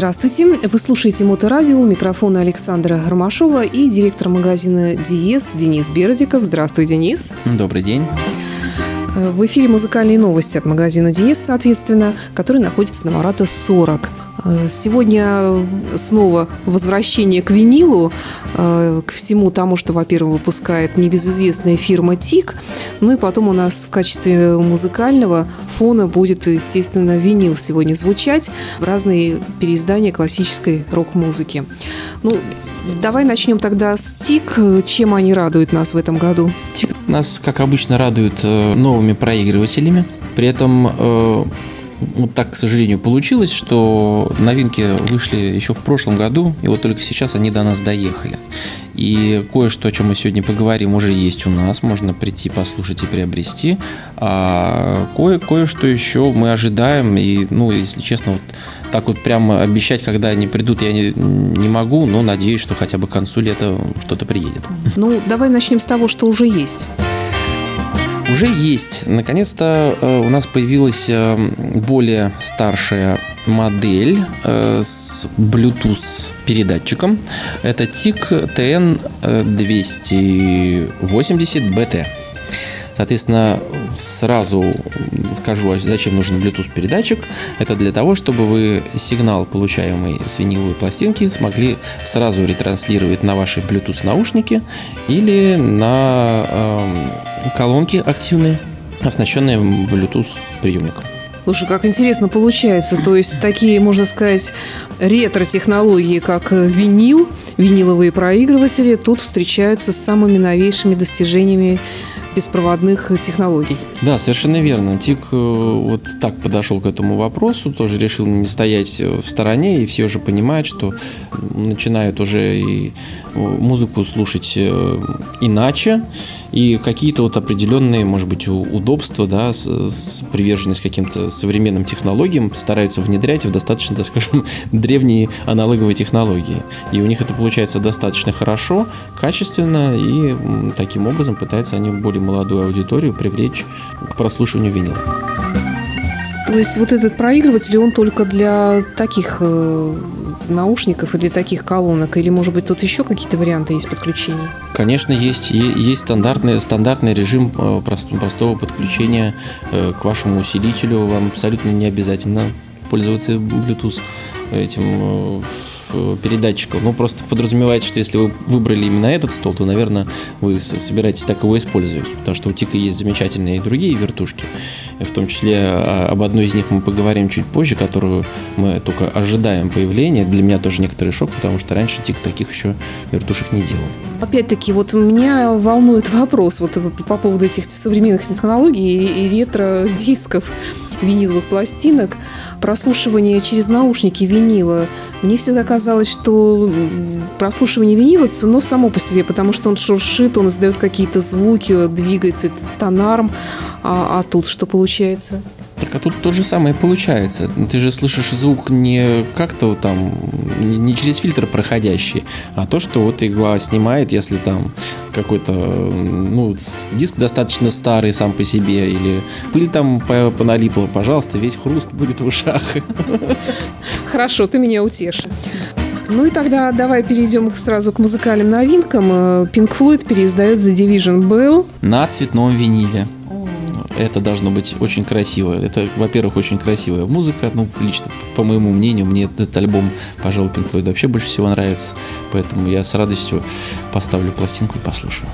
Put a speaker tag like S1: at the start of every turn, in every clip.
S1: Здравствуйте. Вы слушаете Моторадио. У микрофона Александра Ромашова и директор магазина Диес Денис Бердиков. Здравствуй, Денис.
S2: Добрый день.
S1: В эфире музыкальные новости от магазина Диес, соответственно, который находится на Марата 40. Сегодня снова возвращение к винилу, э, к всему тому, что, во-первых, выпускает небезызвестная фирма ТИК, ну и потом у нас в качестве музыкального фона будет, естественно, винил сегодня звучать в разные переиздания классической рок-музыки. Ну, Давай начнем тогда с ТИК. Чем они радуют нас в этом году?
S2: ТИК нас, как обычно, радуют э, новыми проигрывателями. При этом э, вот так, к сожалению, получилось, что новинки вышли еще в прошлом году, и вот только сейчас они до нас доехали. И кое-что, о чем мы сегодня поговорим, уже есть у нас, можно прийти, послушать и приобрести. А кое- кое-что еще мы ожидаем, и, ну, если честно, вот так вот прямо обещать, когда они придут, я не, не могу, но надеюсь, что хотя бы к концу лета что-то приедет.
S1: Ну, давай начнем с того, что уже есть.
S2: Уже есть. Наконец-то э, у нас появилась э, более старшая модель э, с Bluetooth передатчиком. Это TIC TN280BT. Соответственно, сразу скажу, а зачем нужен Bluetooth передатчик. Это для того, чтобы вы сигнал, получаемый с виниловой пластинки, смогли сразу ретранслировать на ваши Bluetooth наушники или на э, колонки активные, оснащенные Bluetooth приемником.
S1: Слушай, как интересно получается. То есть такие, можно сказать, ретро-технологии, как винил, виниловые проигрыватели, тут встречаются с самыми новейшими достижениями беспроводных технологий.
S2: Да, совершенно верно. ТИК э, вот так подошел к этому вопросу, тоже решил не стоять в стороне, и все уже понимают, что начинают уже и э, музыку слушать э, иначе, и какие-то вот определенные, может быть, удобства, да, с, с приверженность каким-то современным технологиям стараются внедрять в достаточно, так скажем, древние аналоговые технологии. И у них это получается достаточно хорошо, качественно, и таким образом пытаются они более молодую аудиторию привлечь к прослушиванию винила.
S1: То есть вот этот проигрыватель, он только для таких э, наушников и для таких колонок? Или, может быть, тут еще какие-то варианты есть подключений?
S2: Конечно, есть. Есть стандартный, стандартный режим э, простого подключения э, к вашему усилителю. Вам абсолютно не обязательно пользоваться Bluetooth этим э, передатчиком. Ну, просто подразумевается, что если вы выбрали именно этот стол, то, наверное, вы собираетесь так его использовать. Потому что у Тика есть замечательные и другие вертушки. В том числе а, об одной из них мы поговорим чуть позже, которую мы только ожидаем появления. Для меня тоже некоторый шок, потому что раньше Тик таких еще вертушек не делал.
S1: Опять-таки, вот меня волнует вопрос вот по поводу этих современных технологий и ретро-дисков виниловых пластинок, прослушивание через наушники винила. Мне всегда казалось, что прослушивание винила ценно само по себе, потому что он шуршит, он издает какие-то звуки, двигается, тонарм. А, а тут что получается?
S2: Так а тут то же самое получается. Ты же слышишь звук не как-то там, не через фильтр проходящий, а то, что вот игла снимает, если там какой-то, ну, диск достаточно старый сам по себе, или пыль там поналипла, пожалуйста, весь хруст будет в ушах.
S1: Хорошо, ты меня утешишь. Ну и тогда давай перейдем сразу к музыкальным новинкам. Pink Floyd переиздает The Division Bell.
S2: На цветном виниле это должно быть очень красиво. Это, во-первых, очень красивая музыка. Ну, лично, по моему мнению, мне этот альбом, пожалуй, Pink Floyd вообще больше всего нравится. Поэтому я с радостью поставлю пластинку и послушаю.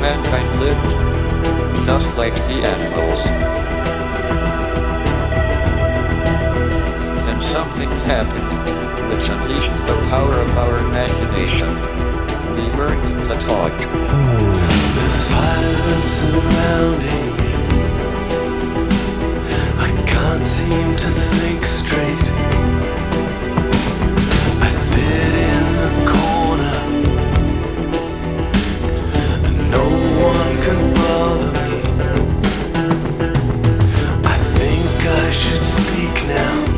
S3: Mankind lived just like the animals. Something happened, which unleashed the power of our imagination. We learned to talk.
S4: There's a silence surrounding me. I can't seem to think straight. I sit in the corner, and no one can bother me. I think I should speak now.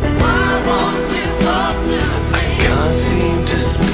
S3: just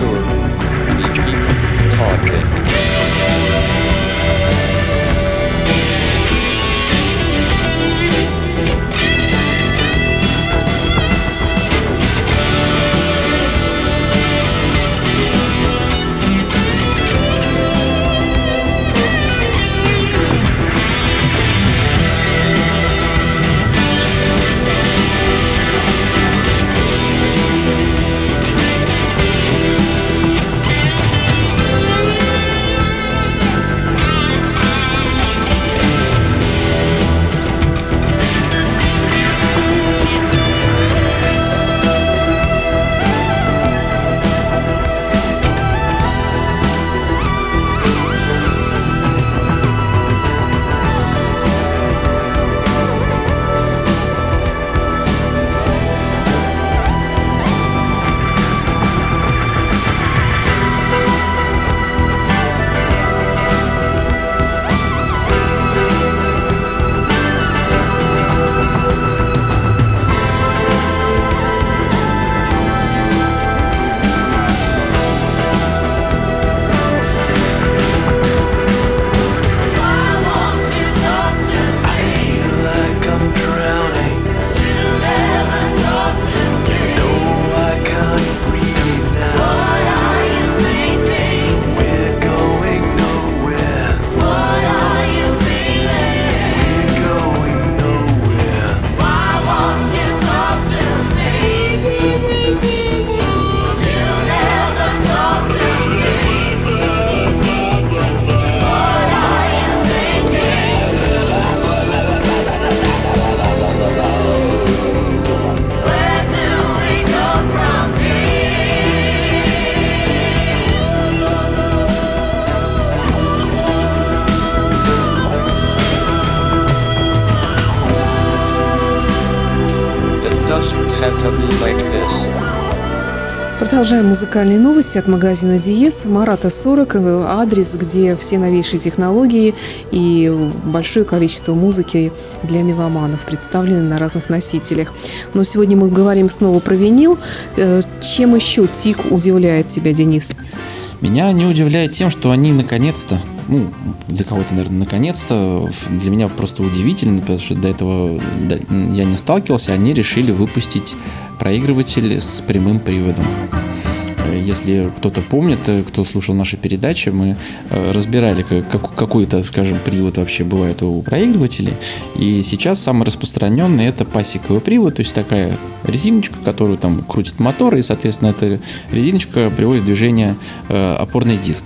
S3: sure
S1: Продолжаем музыкальные новости от магазина Диес. Марата 40, э, адрес, где все новейшие технологии и большое количество музыки для меломанов представлены на разных носителях. Но сегодня мы говорим снова про винил. Э, Чем еще ТИК удивляет тебя, Денис?
S2: Меня не удивляет тем, что они наконец-то, ну, для кого-то, наверное, наконец-то, для меня просто удивительно, потому что до этого я не сталкивался, они решили выпустить проигрыватель с прямым приводом. Э, Если кто-то помнит, э, кто слушал наши передачи, мы э, разбирали, как- как- какой-то, скажем, привод вообще бывает у проигрывателей. И сейчас самый распространенный это пасековый привод, то есть такая резиночка, которую там крутит мотор, и, соответственно, эта резиночка приводит в движение опорный диск.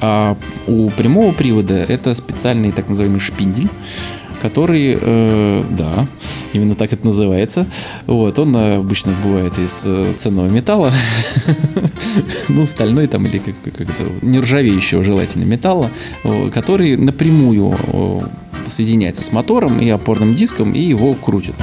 S2: А у прямого привода это специальный так называемый шпиндель, который, э, да, именно так это называется. Вот, он обычно бывает из э, ценного металла, ну, стальной там или как, как это, нержавеющего желательно металла, э, который напрямую э, соединяется с мотором и опорным диском и его крутит.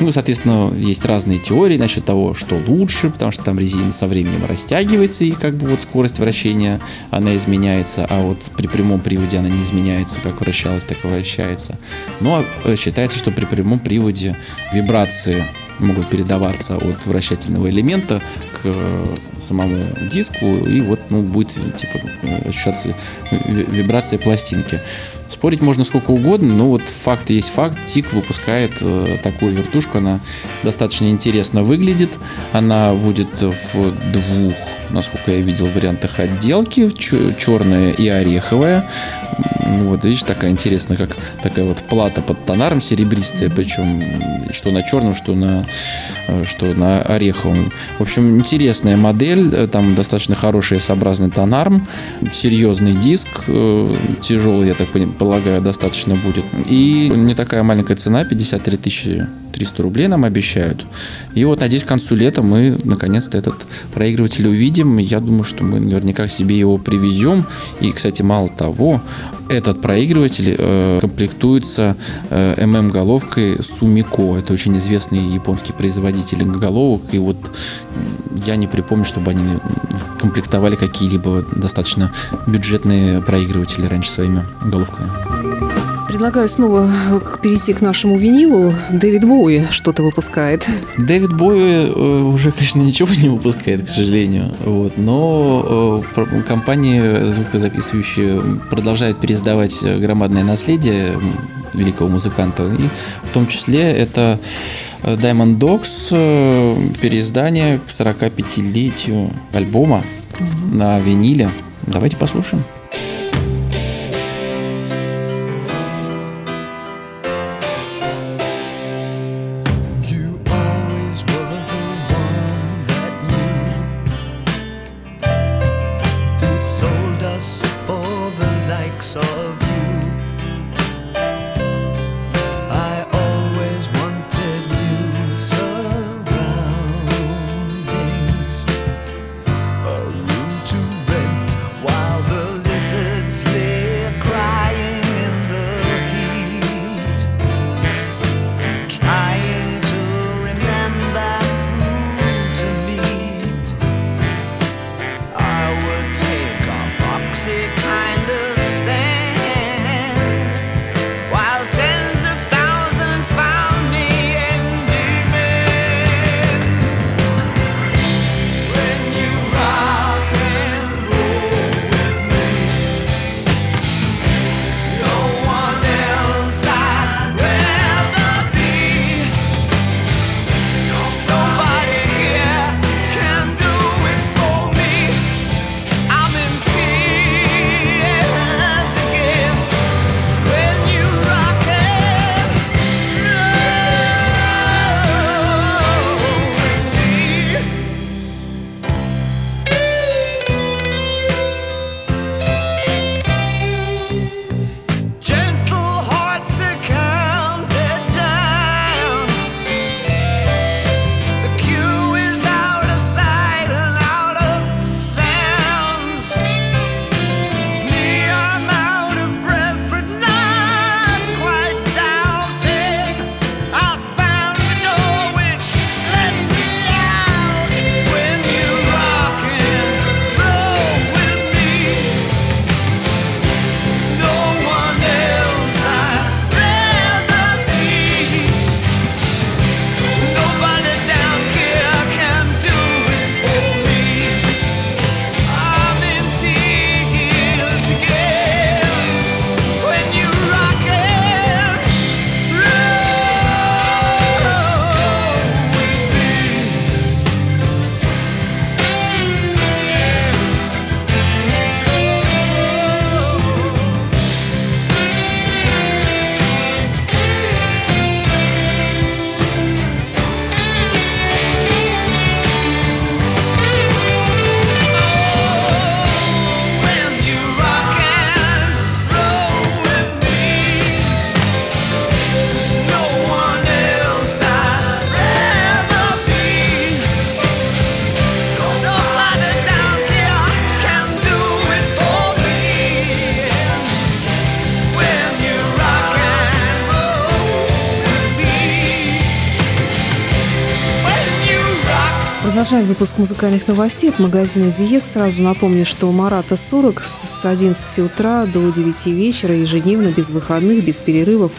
S2: Ну, соответственно, есть разные теории насчет того, что лучше, потому что там резина со временем растягивается, и как бы вот скорость вращения, она изменяется, а вот при прямом приводе она не изменяется, как вращалась, так и вращается. Но э, считается, что при прямом приводе вибрации могут передаваться от вращательного элемента к э, самому диску, и вот ну, будет типа э, ощущаться ви- вибрация пластинки. Спорить можно сколько угодно, но вот факт есть факт. ТИК выпускает э, такую вертушку, она достаточно интересно выглядит. Она будет в двух, насколько я видел, вариантах отделки, черная и ореховая. М, Вот, видишь, такая интересная, как такая вот плата под тонаром серебристая, причем что на черном, что на, э, что на ореховом. В общем, интересная модель, э, там достаточно хороший S-образный тонарм, серьезный диск, э, тяжелый, я так полагаю, достаточно будет. И не такая маленькая цена, 53 тысячи 300 рублей нам обещают. И вот, надеюсь, к концу лета мы наконец-то этот проигрыватель увидим. Я думаю, что мы наверняка себе его привезем. И, кстати, мало того, этот проигрыватель э, комплектуется э, ММ-головкой Sumiko. Это очень известный японский производитель головок. И вот я не припомню, чтобы они комплектовали какие-либо достаточно бюджетные проигрыватели раньше своими головками.
S1: Предлагаю снова к- перейти к нашему винилу. Дэвид Боуи что-то выпускает.
S4: Дэвид Боуи э, уже, конечно, ничего не выпускает, к сожалению. Вот, но э, компании звукозаписывающие продолжают переиздавать э, громадное наследие великого музыканта. И в том числе это э, Diamond Dogs, э, переиздание к 45-летию альбома на виниле. Давайте послушаем.
S1: Продолжаем выпуск музыкальных новостей от магазина Диез. Сразу напомню, что Марата 40 с с 11 утра до 9 вечера ежедневно, без выходных, без перерывов.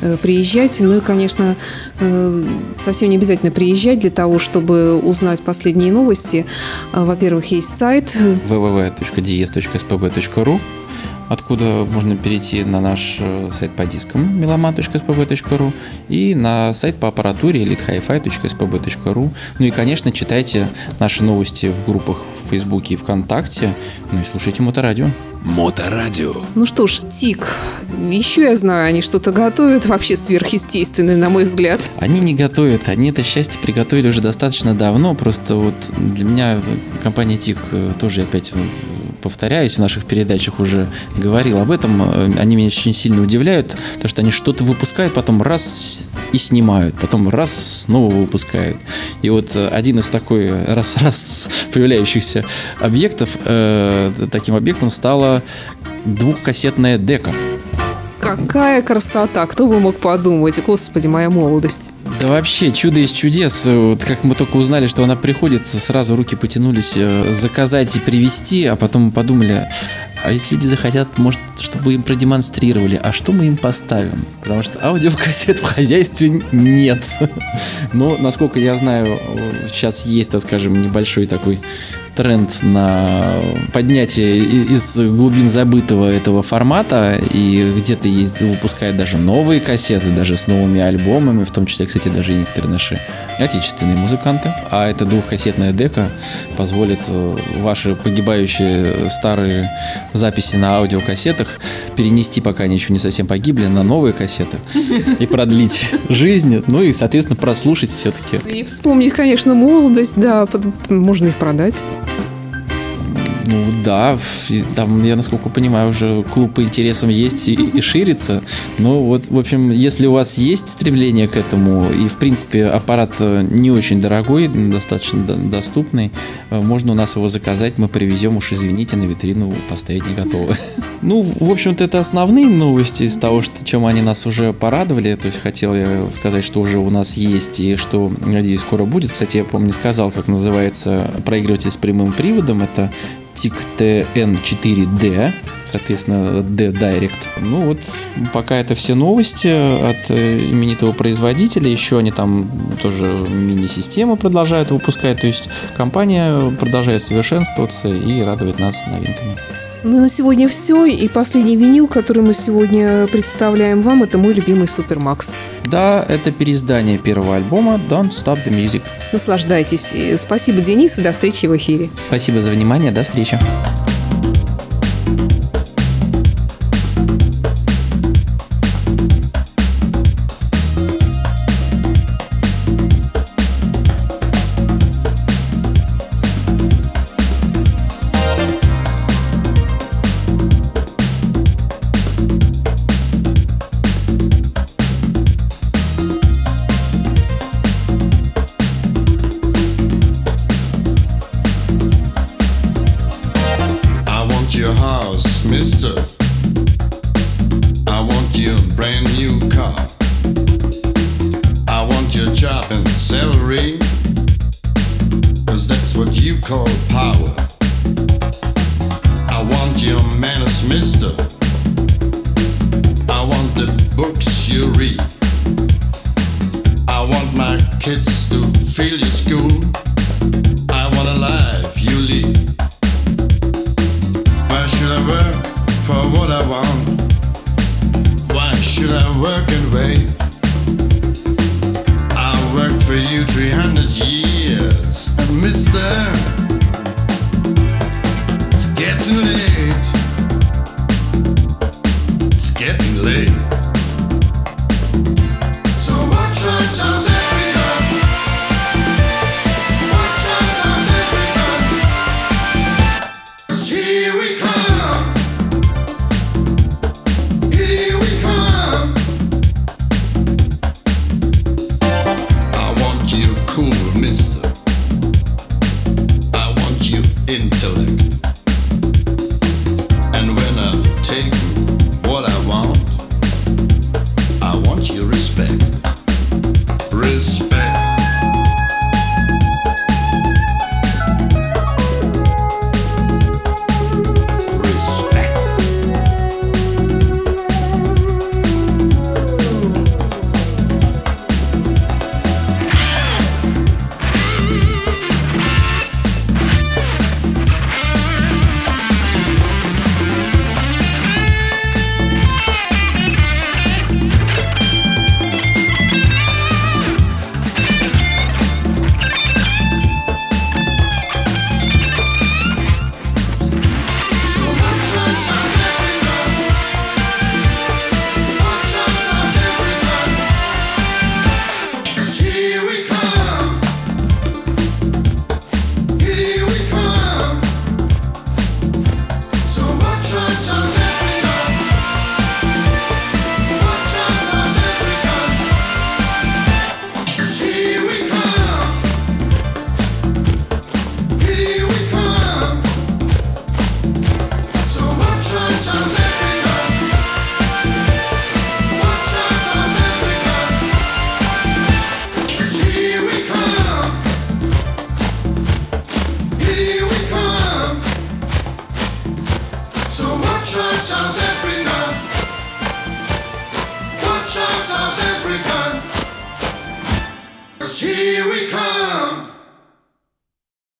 S1: Э, Приезжайте. Ну и, конечно, э, совсем не обязательно приезжать для того, чтобы узнать последние новости. А, Во-первых, есть сайт
S4: www.dies.spb.ru откуда можно перейти на наш э, сайт по дискам meloman.spb.ru и на сайт по аппаратуре elitehifi.spb.ru. Ну и, конечно, читайте наши новости в группах в Фейсбуке и ВКонтакте. Ну и слушайте Моторадио.
S5: Моторадио.
S1: Ну что ж, ТИК. Еще я знаю, они что-то готовят вообще сверхъестественное, на мой взгляд.
S4: Они не готовят, они это счастье приготовили уже достаточно давно. Просто вот для меня компания ТИК э, тоже опять повторяюсь, в наших передачах уже говорил об этом. Э, Они меня очень сильно удивляют, потому что они что-то выпускают, потом раз и снимают, потом раз снова выпускают. И вот э, один из такой раз-раз появляющихся объектов, э, таким объектом стала двухкассетная дека.
S1: Какая красота! Кто бы мог подумать? Господи, моя молодость.
S4: Да вообще, чудо из чудес. Вот как мы только узнали, что она приходит, сразу руки потянулись э, заказать и привезти, а потом подумали, а если люди захотят, может,
S2: чтобы им продемонстрировали, а что мы им поставим. Потому что аудиокассет в хозяйстве нет. Но, насколько я знаю, сейчас есть, так скажем, небольшой такой тренд на поднятие из глубин забытого этого формата, и где-то есть, выпускают даже новые кассеты, даже с новыми альбомами, в том числе, кстати, даже и некоторые наши отечественные музыканты. А эта двухкассетная дека позволит э, ваши погибающие старые записи на аудиокассетах перенести, пока они еще не совсем погибли, на новые кассеты и продлить жизнь, ну и, соответственно, прослушать все-таки.
S1: И вспомнить, конечно, молодость, да, можно их продать. Bye.
S2: Ну да, там, я насколько понимаю, уже клуб по интересам есть и, и ширится. Но вот, в общем, если у вас есть стремление к этому, и, в принципе, аппарат э, не очень дорогой, достаточно до- доступный, э, можно у нас его заказать, мы привезем, уж извините, на витрину поставить не готовы. Ну, в общем-то, это основные новости из того, что, чем они нас уже порадовали. То есть, хотел я сказать, что уже у нас есть и что, надеюсь, скоро будет. Кстати, я, помню, сказал, как называется проигрыватель с прямым приводом. Это TIC TN4D, соответственно, D Direct. Ну вот, пока это все новости от э, именитого производителя. Еще они там тоже мини-системы продолжают выпускать. То есть компания продолжает совершенствоваться и радует нас новинками.
S1: Ну, на сегодня все. И последний винил, который мы сегодня представляем вам, это мой любимый Супермакс.
S2: Да, это переиздание первого альбома Don't Stop the Music.
S1: Наслаждайтесь. Спасибо, Денис, и до встречи в эфире.
S2: Спасибо за внимание, до встречи.
S6: Read. I want my kids to feel your school. I want a life you lead. Why should I work for what I want? Why should I work and wait? Here we come.